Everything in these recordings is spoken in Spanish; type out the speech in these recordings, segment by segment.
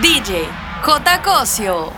DJ J. Cosio.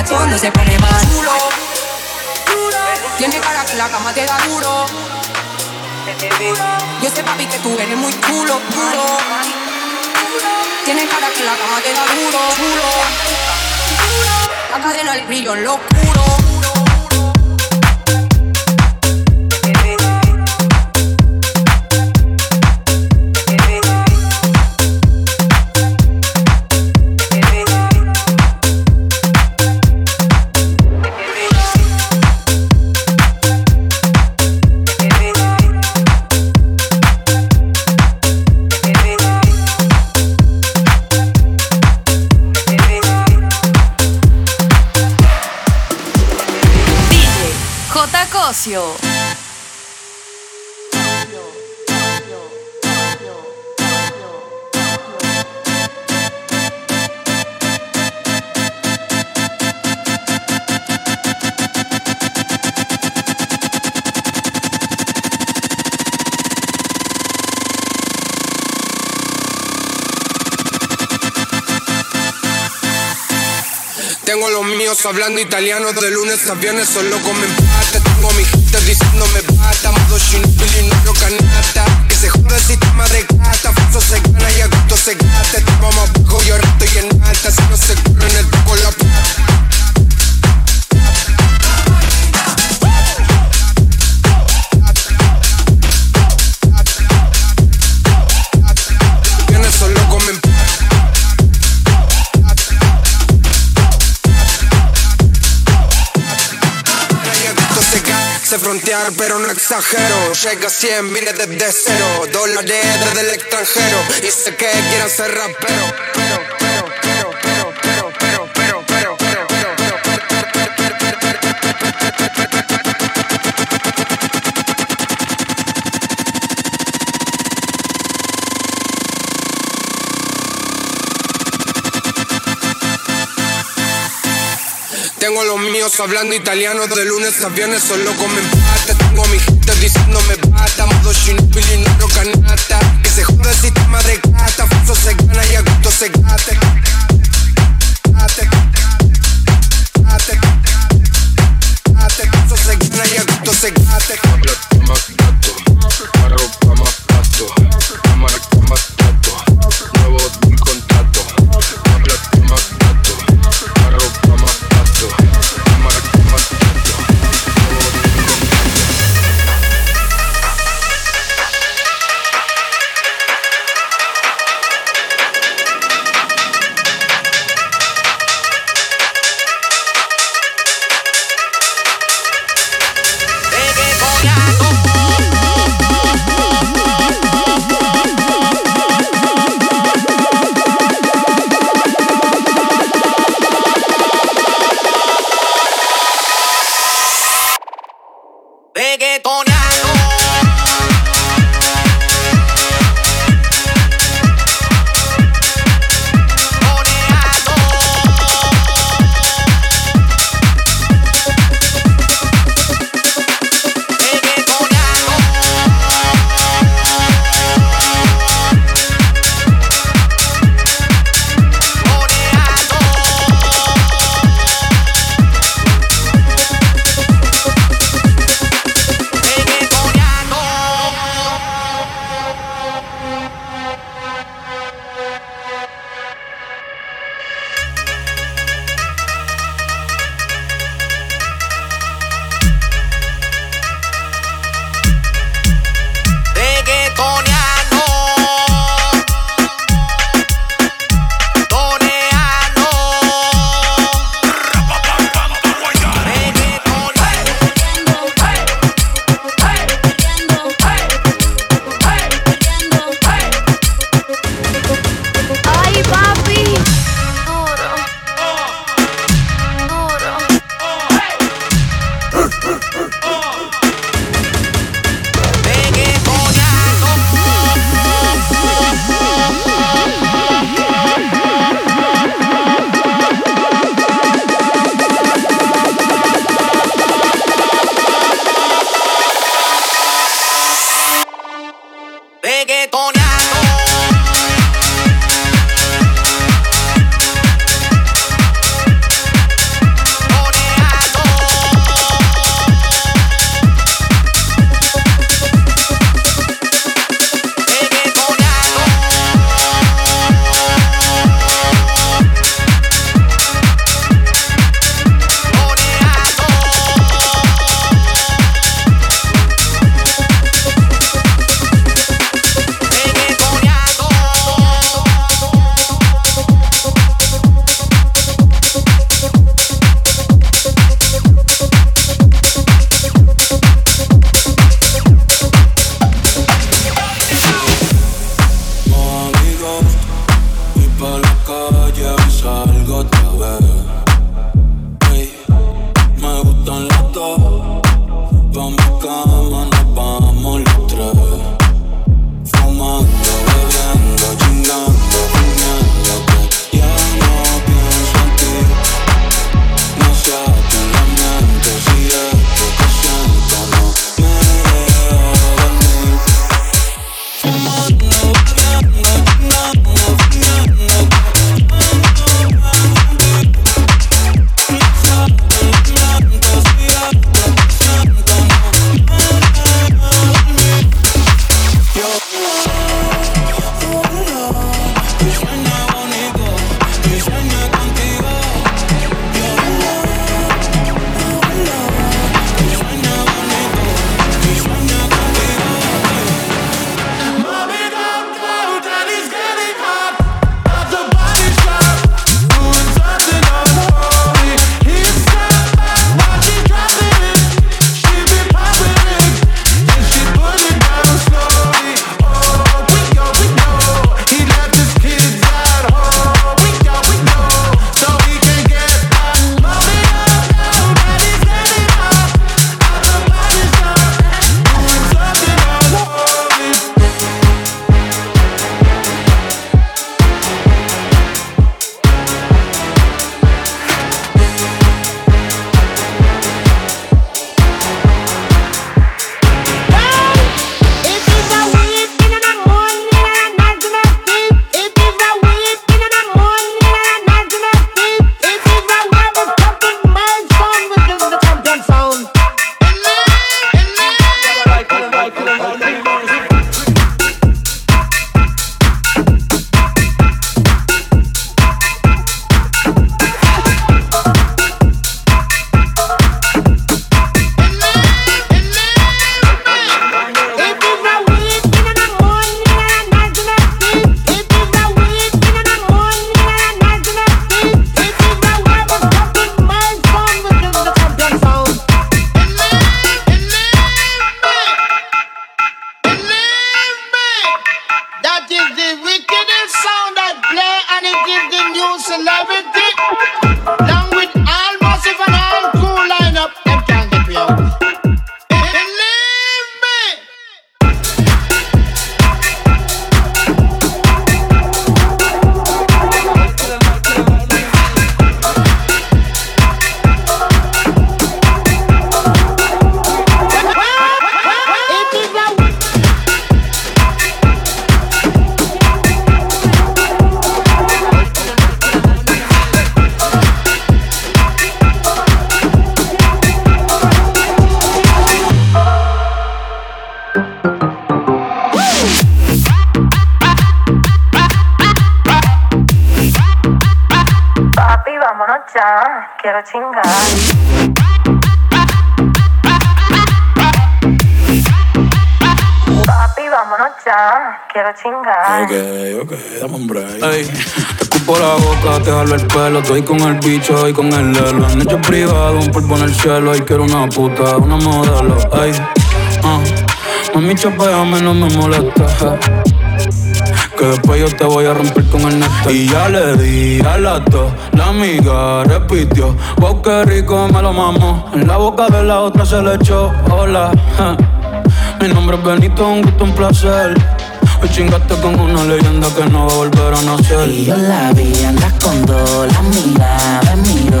borracho no se pone más chulo. Tiene cara que la cama te da duro. Yo sé papi que tú eres muy chulo, duro. Tiene cara que la cama te da duro, duro. La cadena el brillo en lo oscuro. Tengo los míos hablando italiano de lunes a viernes, solo con mi tengo mis haters diciéndome bata Modo Shinobi, no lo canata Que se joda el sistema de gata Falso se gana y a gusto se gasta Estamos más bajo, yo rato y en alta Si no se corre en el toco la plata. pero no exagero. Llega a 100, vine desde cero. Dólares desde el extranjero. Y sé que quieran ser rapero. Hablando italiano de lunes a viernes, solo comen pata. Tengo mi gente diciéndome bata, modo Shinobi, no canasta. Que se joda el sistema de gata, falso se gana y a gusto se gate. reggaetonando. quiero chingar. vámonos ya, quiero chingar. Ok, ok, dame un break. Te escupo la boca, te jalo el pelo, estoy con el bicho y con el lelo. En hecho privado, un polvo en el cielo, y quiero una puta, una modelo. Ey, ah, uh. mami, chapeame, no me molesta. Que después yo te voy a romper con el néctar. Y ya le di a la amiga repitió. Wow, qué rico me lo mamó. En la boca de la otra se le echó. Hola, mi nombre es Benito, un gusto, un placer. Hoy chingaste con una leyenda que no va a volver a nacer. Y yo la vi, andas con dos, la miraba, miro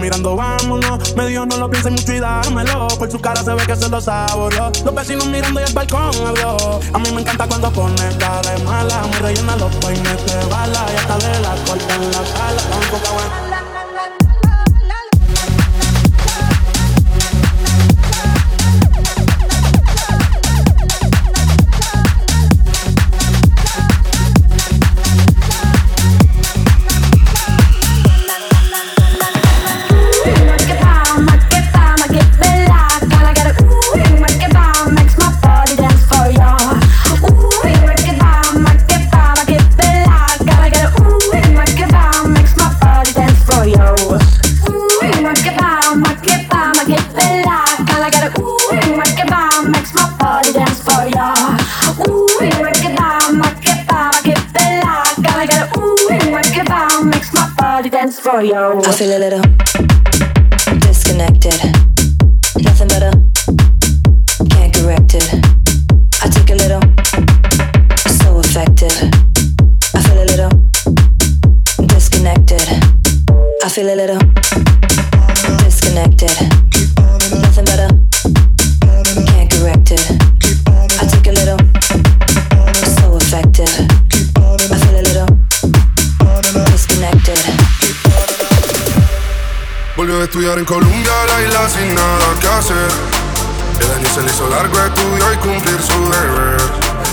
mirando, vámonos. Me dijo, no lo pienses mucho y dámelo. Por su cara se ve que se lo saboreó. Los vecinos mirando y el balcón habló. A mí me encanta cuando pone cara mala. Me rellena los peines de bala y hasta de la corta en la sala. Tan poca yo. I feel a little disconnected. Nothing better. Can't correct it. I take a little. So effective. I feel a little disconnected. I feel a little disconnected. estudiar en Colombia la isla sin nada que hacer. El año se le hizo largo, estudió y cumplir su deber.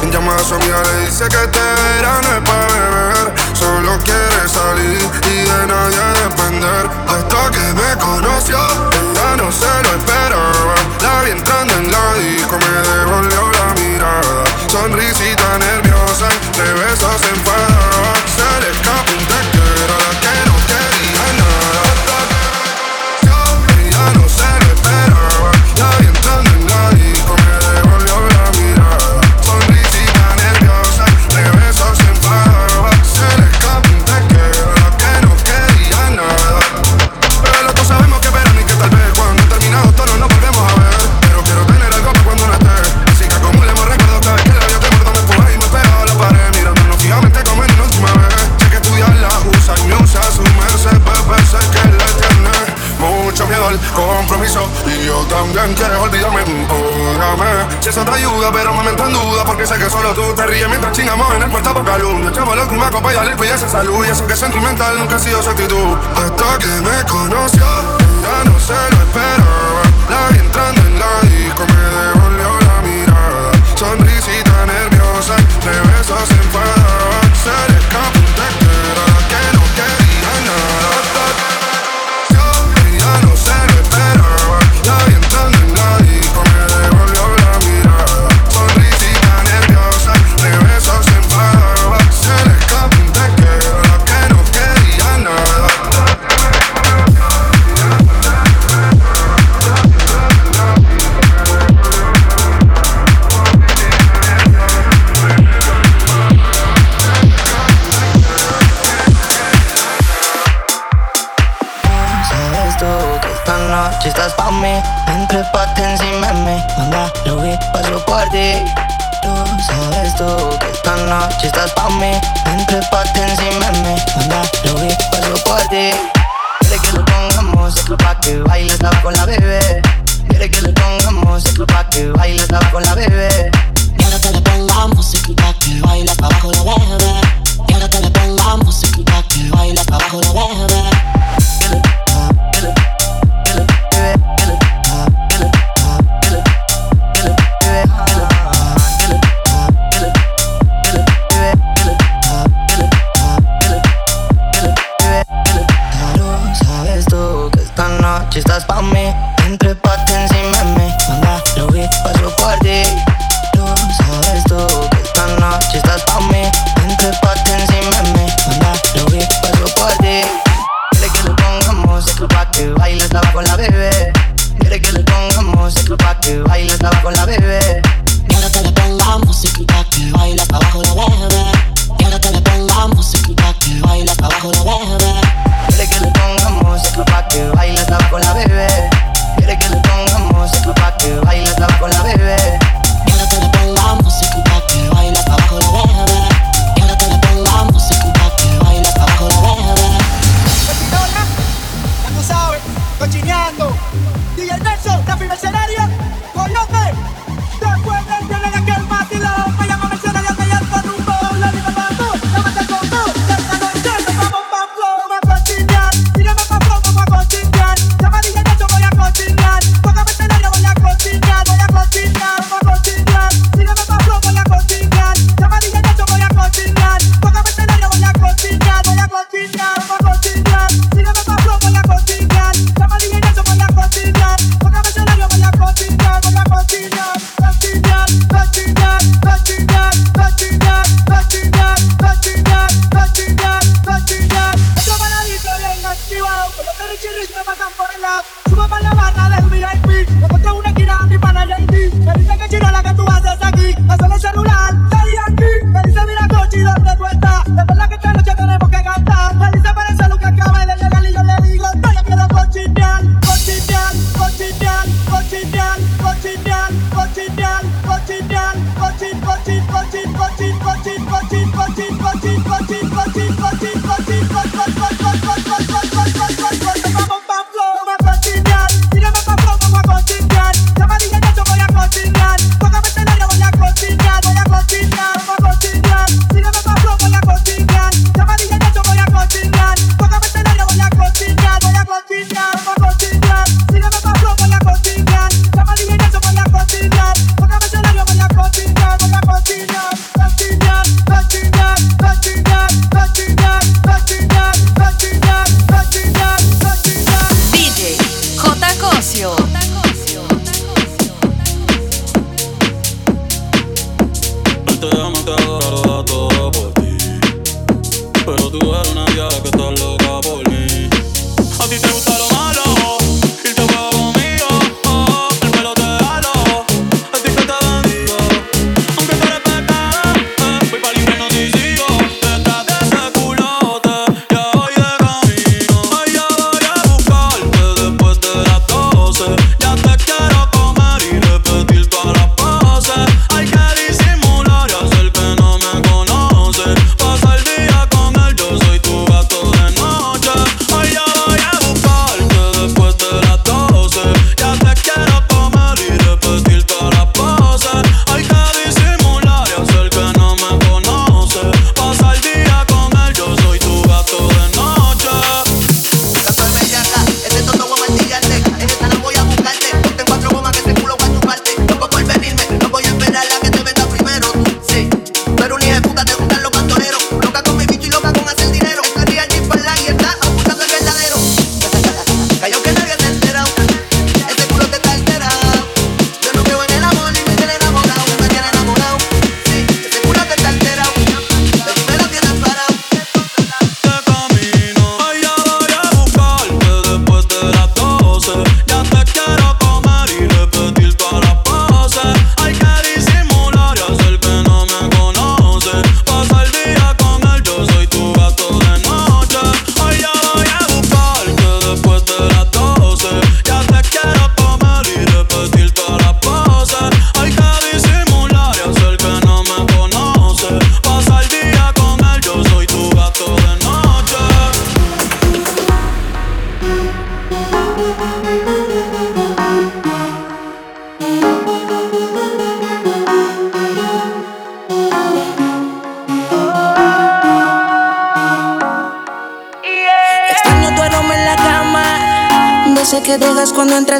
En llamada a su le dice que este verano es para beber. Solo quiere salir y de nadie depender. Hasta que me conoció, ya no se lo esperaba. La vi entrando en la disco, me devolvió la mirada. Sonrisita nerviosa, entre besos en paz. bien quieres olvidarme, órame. Si eso te ayuda, pero me meto en duda porque sé que solo tú te ríes mientras chingamos en el portaboca luz. Yo chavo loco, una copa y al y esa salud. Y eso que es sentimental nunca ha sido su actitud. Hasta que me conoció, ya no se lo esperaba. La vi entrando en la disco, me devolvió la mirada. Sonrisita nerviosa, entre besos enfadaba. Se le escapa si estás pa' mí Entre pate encima de mí Anda, lo vi, paso por ti Quiere que lo pongamos otro pa' que bailes la con la bebé Quiere que le pongamos otro pa' que bailes la con la bebé Y ahora que le pongamos otro pa' que bailes la con la bebé Y ahora que le pongamos otro pa' que bailes la con la bebé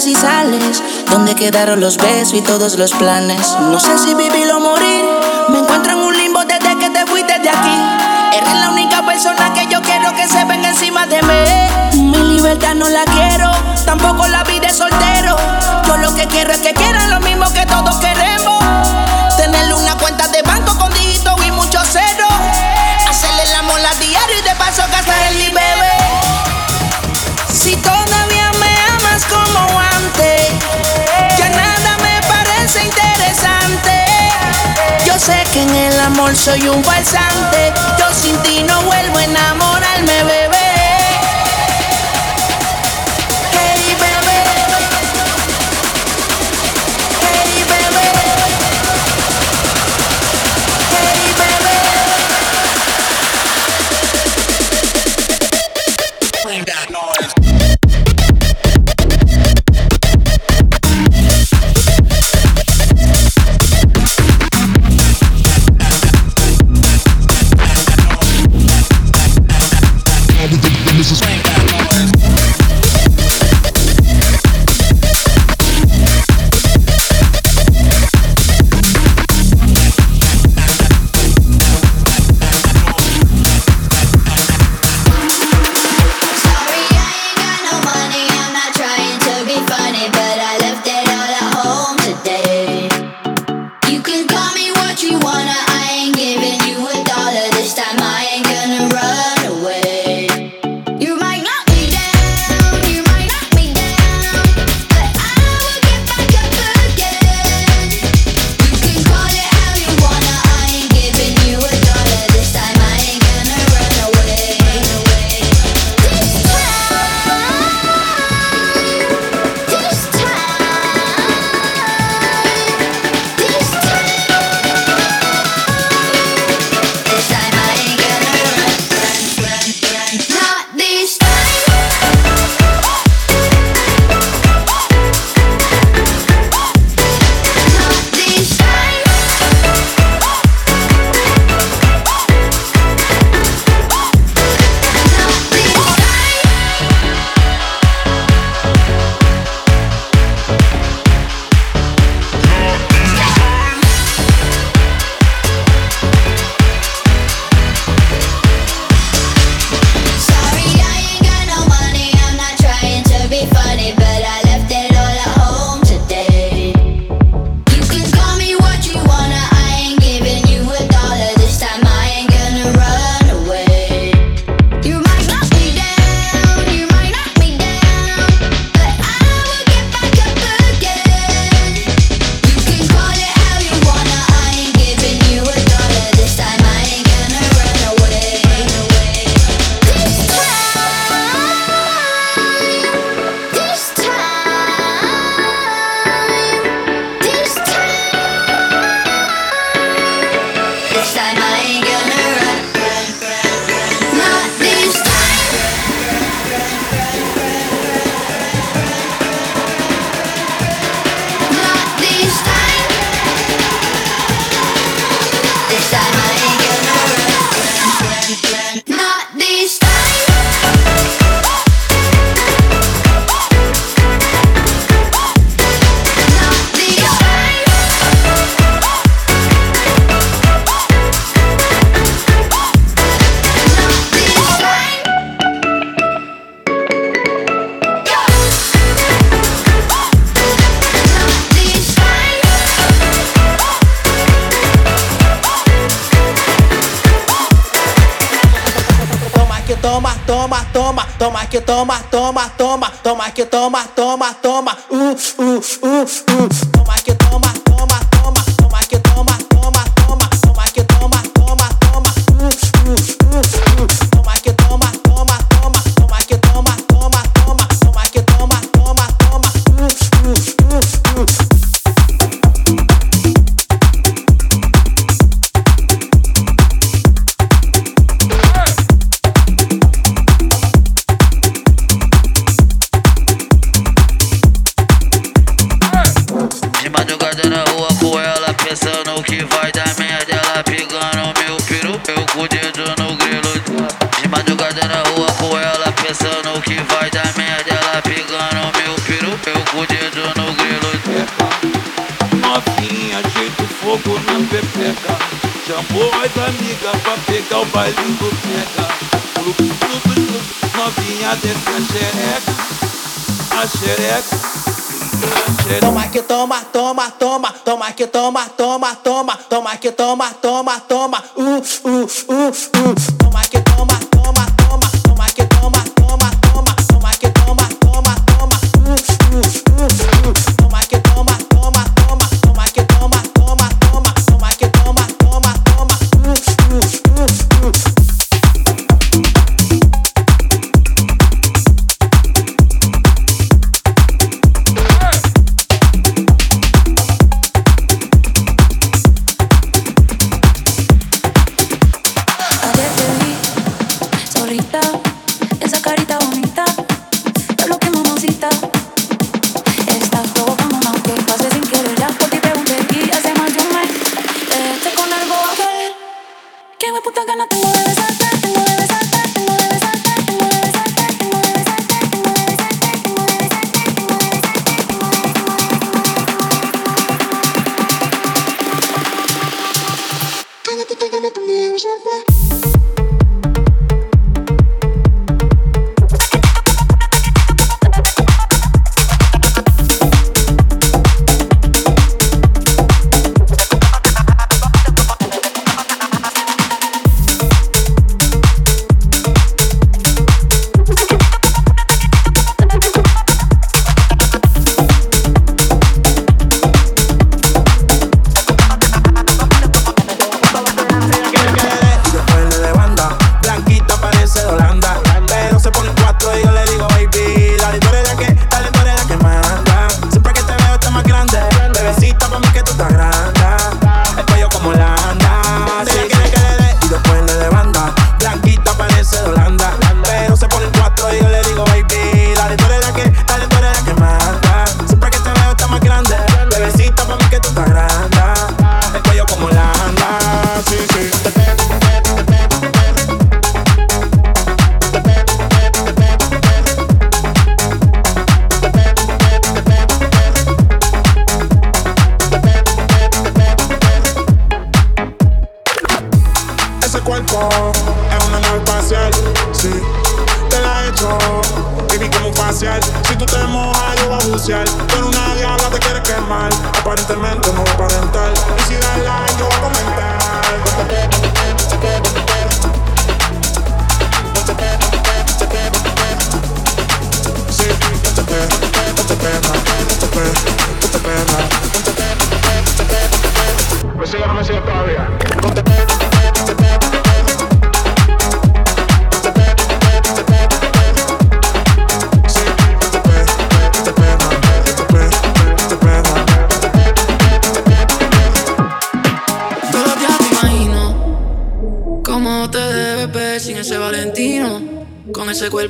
si sales. ¿Dónde quedaron los besos y todos los planes? No sé si vivir o morir. Me encuentro en un limbo desde que te fuiste de aquí. Eres la única persona que yo quiero que se venga encima de mí. Mi libertad no la quiero, tampoco la vida de soltero. Yo lo que quiero es que quieran lo mismo que todos queremos. En el amor soy un falsante. Yo sin ti no vuelvo a enamorarme, bebé.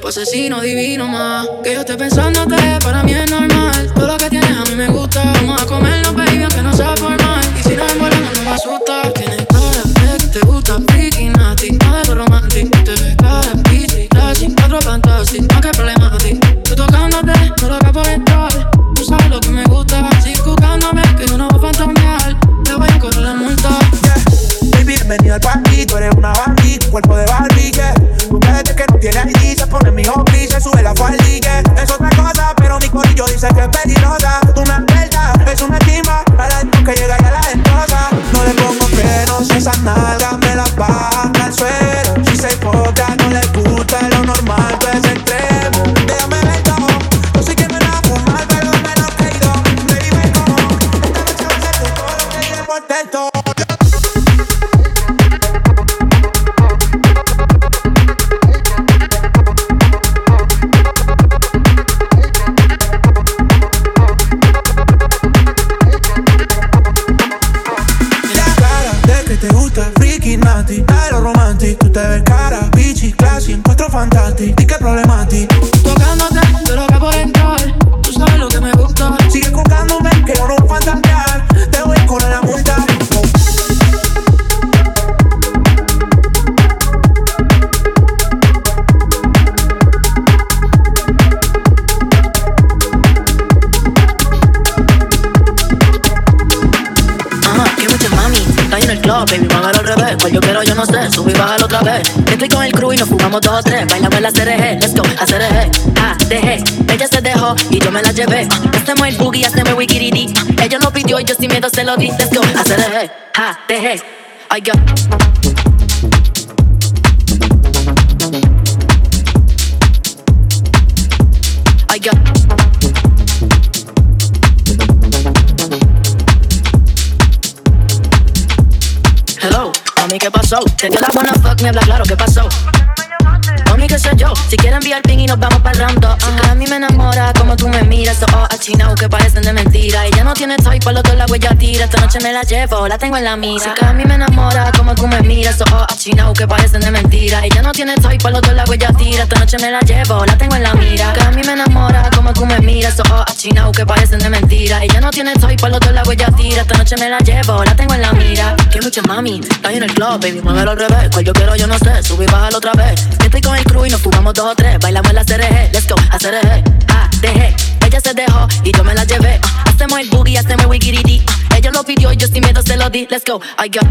asesino divino más. Que yo esté pensándote para mí se lo di. Let's go, a CRG. Ah, dejé, I go. I go. Hello, mami, ¿qué pasó? Te dio la buena fuck, me habla claro, ¿qué pasó? Qué sé yo, si quieren enviar ping y nos vamos para rondo. A mí me enamora como tú me miras, oh, oh, achinao que parecen de mentira. Ella no tiene toy, por lo que la huella tira. Esta noche me la llevo, la tengo en la mira. Que a mí me enamora como tú me miras, oh, oh, achinao que parecen de mentira. Ella no tiene toy, por lo que la huella tira. Esta noche me la llevo, la tengo en la mira. Que a mí me enamora como tú me miras, oh, oh, achinao que parecen de mentira. Ella no tiene toy, por lo que la huella tira. Esta noche me la llevo, la tengo en la mira. Que mucha mami, está en el club, baby, muévelo al revés. Cual yo quiero, yo no sé, subí y bájalo otra vez. Estoy con el crew y nos fumamos dos o tres. Bailamos la CRG, let's go, a CRG. Ah, dejé, ella se dejó y yo me la llevé. Ah, hacemos el boogie, hacemos el wikiridi. Ah, ella lo pidió y yo sin miedo se lo di. Let's go, I go.